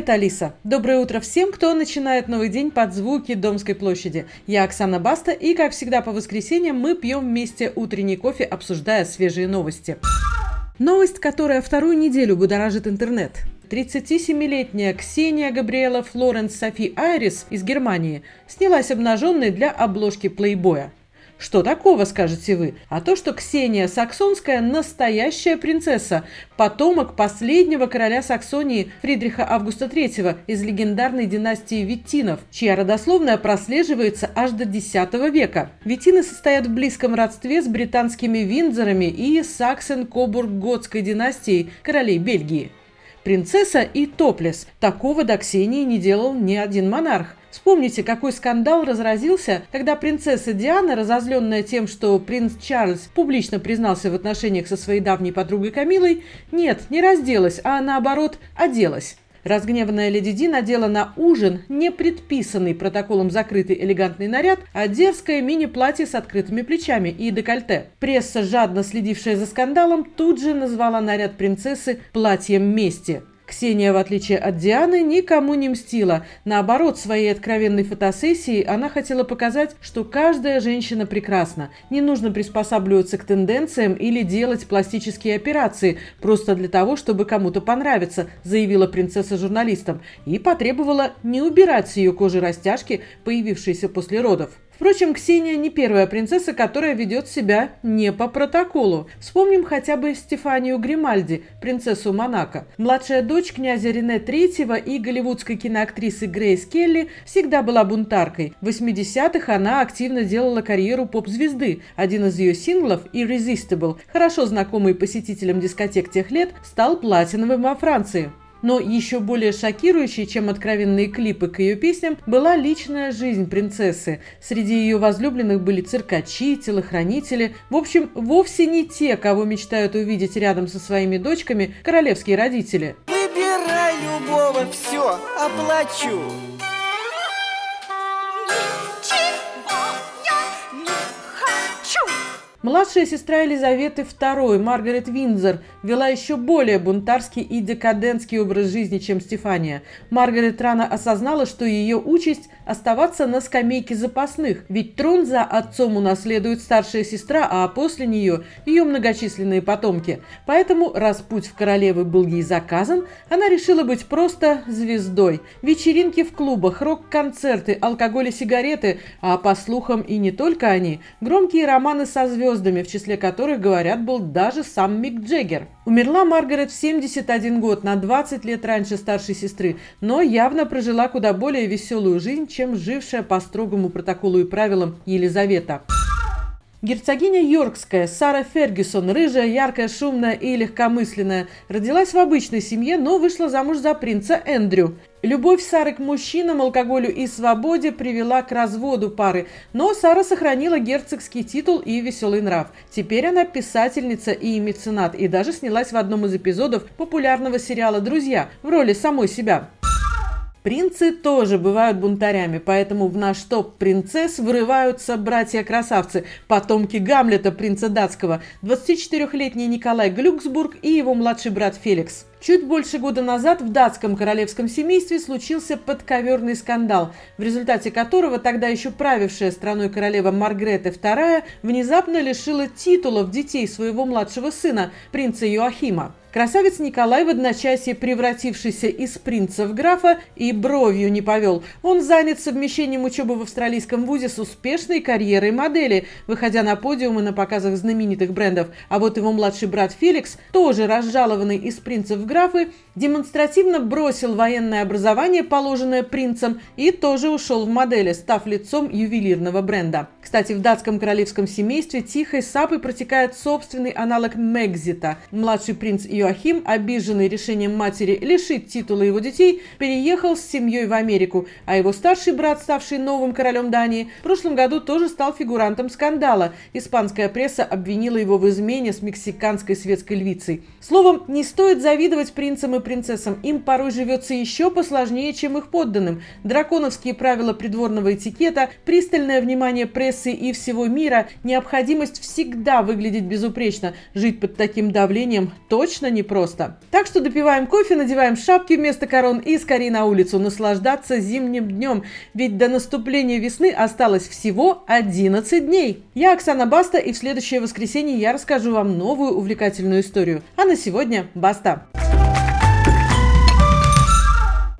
Привет, Алиса! Доброе утро всем, кто начинает новый день под звуки Домской площади. Я Оксана Баста, и, как всегда, по воскресеньям мы пьем вместе утренний кофе, обсуждая свежие новости. Новость, которая вторую неделю будоражит интернет. 37-летняя Ксения Габриэла Флоренс Софи Айрис из Германии снялась обнаженной для обложки плейбоя. Что такого, скажете вы? А то, что Ксения Саксонская – настоящая принцесса, потомок последнего короля Саксонии Фридриха Августа III из легендарной династии Виттинов, чья родословная прослеживается аж до X века. Виттины состоят в близком родстве с британскими Виндзорами и Саксен-Кобург-Готской династией королей Бельгии. Принцесса и топлес. Такого до Ксении не делал ни один монарх. Вспомните, какой скандал разразился, когда принцесса Диана, разозленная тем, что принц Чарльз публично признался в отношениях со своей давней подругой Камилой, нет, не разделась, а наоборот, оделась. Разгневанная леди Ди надела на ужин не предписанный протоколом закрытый элегантный наряд, а дерзкое мини-платье с открытыми плечами и декольте. Пресса, жадно следившая за скандалом, тут же назвала наряд принцессы «платьем мести». Ксения, в отличие от Дианы, никому не мстила. Наоборот, своей откровенной фотосессией она хотела показать, что каждая женщина прекрасна. Не нужно приспосабливаться к тенденциям или делать пластические операции просто для того, чтобы кому-то понравиться, заявила принцесса журналистам и потребовала не убирать с ее кожи растяжки, появившиеся после родов. Впрочем, Ксения не первая принцесса, которая ведет себя не по протоколу. Вспомним хотя бы Стефанию Гримальди, принцессу Монако. Младшая дочь князя Рене III и голливудской киноактрисы Грейс Келли всегда была бунтаркой. В 80-х она активно делала карьеру поп-звезды. Один из ее синглов, Irresistible, хорошо знакомый посетителям дискотек тех лет, стал платиновым во Франции. Но еще более шокирующей, чем откровенные клипы к ее песням, была личная жизнь принцессы. Среди ее возлюбленных были циркачи, телохранители. В общем, вовсе не те, кого мечтают увидеть рядом со своими дочками королевские родители. Выбирай любого, все, оплачу. Младшая сестра Елизаветы II, Маргарет Виндзор, вела еще более бунтарский и декадентский образ жизни, чем Стефания. Маргарет рано осознала, что ее участь – оставаться на скамейке запасных, ведь трон за отцом унаследует старшая сестра, а после нее – ее многочисленные потомки. Поэтому, раз путь в королевы был ей заказан, она решила быть просто звездой. Вечеринки в клубах, рок-концерты, алкоголь и сигареты, а по слухам и не только они, громкие романы со звездами звездами, в числе которых, говорят, был даже сам Мик Джеггер. Умерла Маргарет в 71 год, на 20 лет раньше старшей сестры, но явно прожила куда более веселую жизнь, чем жившая по строгому протоколу и правилам Елизавета. Герцогиня Йоркская Сара Фергюсон, рыжая, яркая, шумная и легкомысленная, родилась в обычной семье, но вышла замуж за принца Эндрю. Любовь Сары к мужчинам, алкоголю и свободе привела к разводу пары, но Сара сохранила герцогский титул и веселый нрав. Теперь она писательница и меценат, и даже снялась в одном из эпизодов популярного сериала «Друзья» в роли самой себя. Принцы тоже бывают бунтарями, поэтому в наш топ принцесс вырываются братья-красавцы, потомки Гамлета, принца датского, 24-летний Николай Глюксбург и его младший брат Феликс. Чуть больше года назад в датском королевском семействе случился подковерный скандал, в результате которого тогда еще правившая страной королева Маргрета II внезапно лишила титулов детей своего младшего сына, принца Йоахима. Красавец Николай в одночасье превратившийся из принца в графа и бровью не повел. Он занят совмещением учебы в австралийском вузе с успешной карьерой модели, выходя на подиумы на показах знаменитых брендов. А вот его младший брат Феликс, тоже разжалованный из принца в графы, демонстративно бросил военное образование, положенное принцем, и тоже ушел в модели, став лицом ювелирного бренда. Кстати, в датском королевском семействе тихой сапой протекает собственный аналог Мегзита. Младший принц и Иоахим, обиженный решением матери лишить титула его детей, переехал с семьей в Америку, а его старший брат, ставший новым королем Дании, в прошлом году тоже стал фигурантом скандала. Испанская пресса обвинила его в измене с мексиканской светской львицей. Словом, не стоит завидовать Завидовать принцам и принцессам им порой живется еще посложнее, чем их подданным. Драконовские правила придворного этикета, пристальное внимание прессы и всего мира, необходимость всегда выглядеть безупречно. Жить под таким давлением точно непросто. Так что допиваем кофе, надеваем шапки вместо корон и скорее на улицу наслаждаться зимним днем. Ведь до наступления весны осталось всего 11 дней. Я Оксана Баста и в следующее воскресенье я расскажу вам новую увлекательную историю. А на сегодня баста!